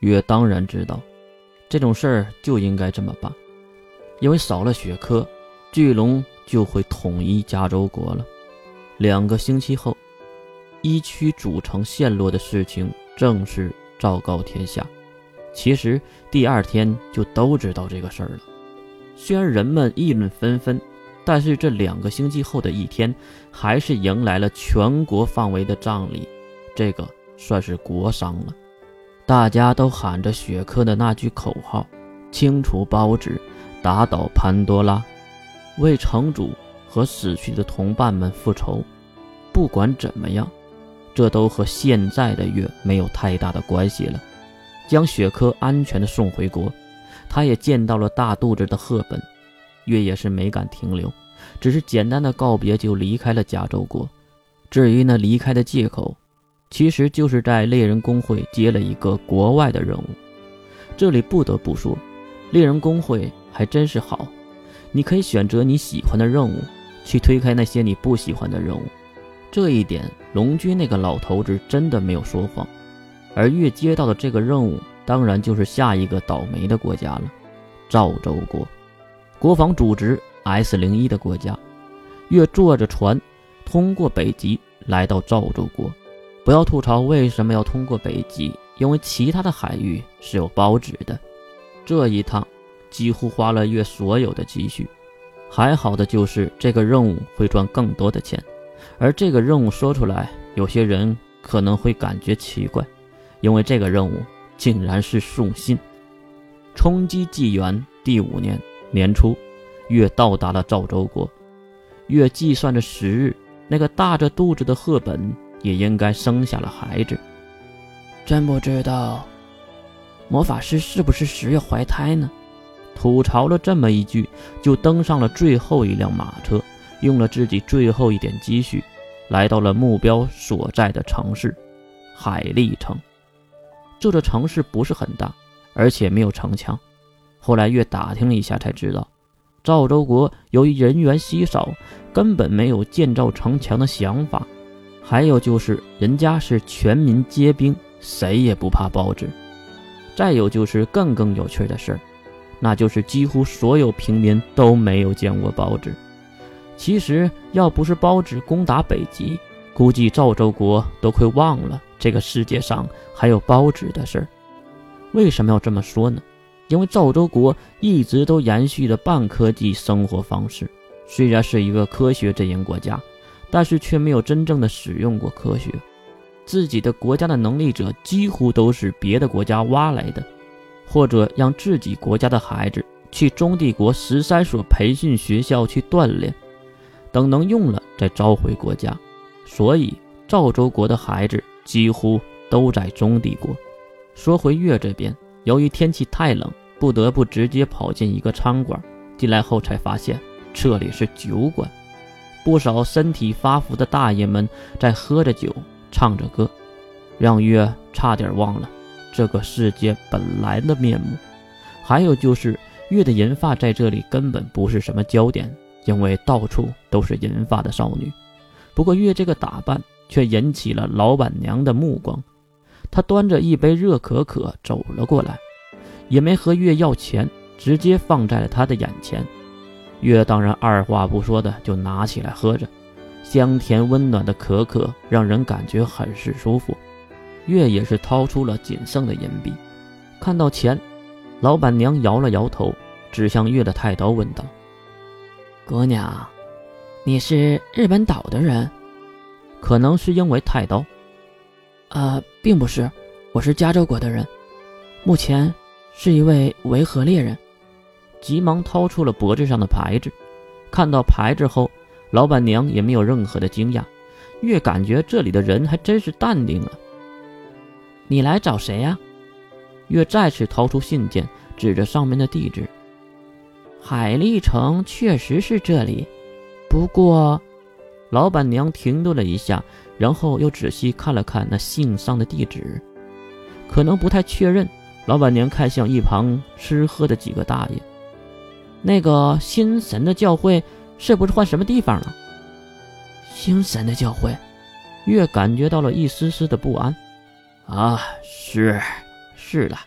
月当然知道，这种事儿就应该这么办，因为少了雪珂，巨龙就会统一加州国了。两个星期后，一区主城陷落的事情正式昭告天下。其实第二天就都知道这个事儿了。虽然人们议论纷纷，但是这两个星期后的一天，还是迎来了全国范围的葬礼，这个算是国丧了。大家都喊着雪珂的那句口号：“清除包纸，打倒潘多拉，为城主和死去的同伴们复仇。”不管怎么样，这都和现在的月没有太大的关系了。将雪珂安全的送回国，他也见到了大肚子的赫本，月也是没敢停留，只是简单的告别就离开了加州国。至于那离开的借口，其实就是在猎人工会接了一个国外的任务。这里不得不说，猎人工会还真是好，你可以选择你喜欢的任务，去推开那些你不喜欢的任务。这一点，龙军那个老头子真的没有说谎。而月接到的这个任务，当然就是下一个倒霉的国家了——赵州国，国防组织 S 零一的国家。月坐着船，通过北极来到赵州国。不要吐槽为什么要通过北极，因为其他的海域是有包纸的。这一趟几乎花了月所有的积蓄。还好的就是这个任务会赚更多的钱，而这个任务说出来，有些人可能会感觉奇怪。因为这个任务竟然是送信。冲击纪元第五年年初，月到达了赵州国。月计算着时日，那个大着肚子的赫本也应该生下了孩子。真不知道，魔法师是不是十月怀胎呢？吐槽了这么一句，就登上了最后一辆马车，用了自己最后一点积蓄，来到了目标所在的城市——海利城。这座城市不是很大，而且没有城墙。后来越打听了一下，才知道赵州国由于人员稀少，根本没有建造城墙的想法。还有就是人家是全民皆兵，谁也不怕包子。再有就是更更有趣的事儿，那就是几乎所有平民都没有见过包子。其实要不是包子攻打北极，估计赵州国都快忘了。这个世界上还有包纸的事儿，为什么要这么说呢？因为赵州国一直都延续着半科技生活方式，虽然是一个科学阵营国家，但是却没有真正的使用过科学。自己的国家的能力者几乎都是别的国家挖来的，或者让自己国家的孩子去中帝国十三所培训学校去锻炼，等能用了再召回国家。所以赵州国的孩子。几乎都在中帝国。说回月这边，由于天气太冷，不得不直接跑进一个餐馆。进来后才发现这里是酒馆，不少身体发福的大爷们在喝着酒，唱着歌，让月差点忘了这个世界本来的面目。还有就是月的银发在这里根本不是什么焦点，因为到处都是银发的少女。不过月这个打扮。却引起了老板娘的目光，她端着一杯热可可走了过来，也没和月要钱，直接放在了他的眼前。月当然二话不说的就拿起来喝着，香甜温暖的可可让人感觉很是舒服。月也是掏出了仅剩的银币，看到钱，老板娘摇了摇头，指向月的太刀问道：“姑娘，你是日本岛的人？”可能是因为太刀，呃，并不是，我是加州国的人，目前是一位维和猎人。急忙掏出了脖子上的牌子，看到牌子后，老板娘也没有任何的惊讶，越感觉这里的人还真是淡定了。你来找谁呀？月再次掏出信件，指着上面的地址。海丽城确实是这里，不过。老板娘停顿了一下，然后又仔细看了看那信上的地址，可能不太确认。老板娘看向一旁吃喝的几个大爷：“那个星神的教会是不是换什么地方了？”星神的教会，月感觉到了一丝丝的不安。啊，是，是了，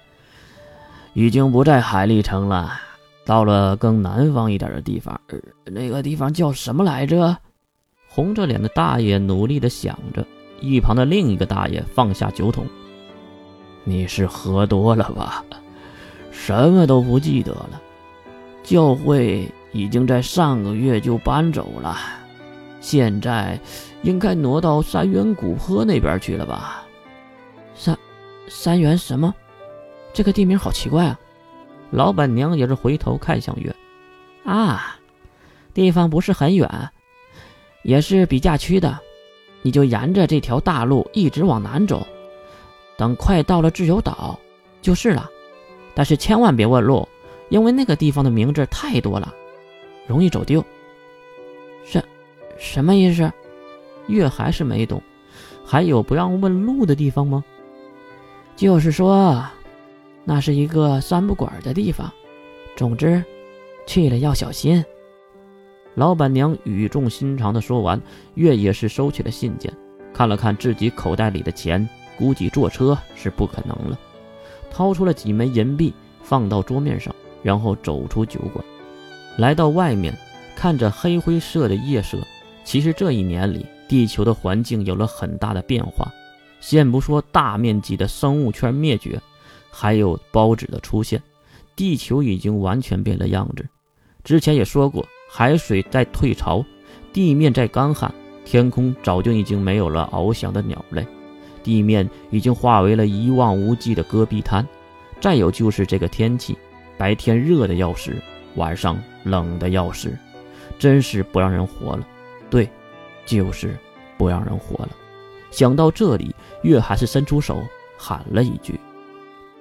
已经不在海利城了，到了更南方一点的地方。那个地方叫什么来着？红着脸的大爷努力的想着，一旁的另一个大爷放下酒桶：“你是喝多了吧？什么都不记得了。教会已经在上个月就搬走了，现在应该挪到三元古坡那边去了吧？三三元什么？这个地名好奇怪啊！”老板娘也是回头看向月：“啊，地方不是很远。”也是比价区的，你就沿着这条大路一直往南走，等快到了自由岛就是了。但是千万别问路，因为那个地方的名字太多了，容易走丢。什什么意思？月还是没懂。还有不让问路的地方吗？就是说，那是一个三不管的地方。总之，去了要小心。老板娘语重心长的说完，月也是收起了信件，看了看自己口袋里的钱，估计坐车是不可能了，掏出了几枚银币放到桌面上，然后走出酒馆，来到外面，看着黑灰色的夜色。其实这一年里，地球的环境有了很大的变化，先不说大面积的生物圈灭绝，还有孢子的出现，地球已经完全变了样子。之前也说过。海水在退潮，地面在干旱，天空早就已经没有了翱翔的鸟类，地面已经化为了一望无际的戈壁滩。再有就是这个天气，白天热的要死，晚上冷的要死，真是不让人活了。对，就是不让人活了。想到这里，月还是伸出手喊了一句：“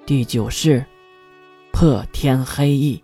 第九式，破天黑翼。”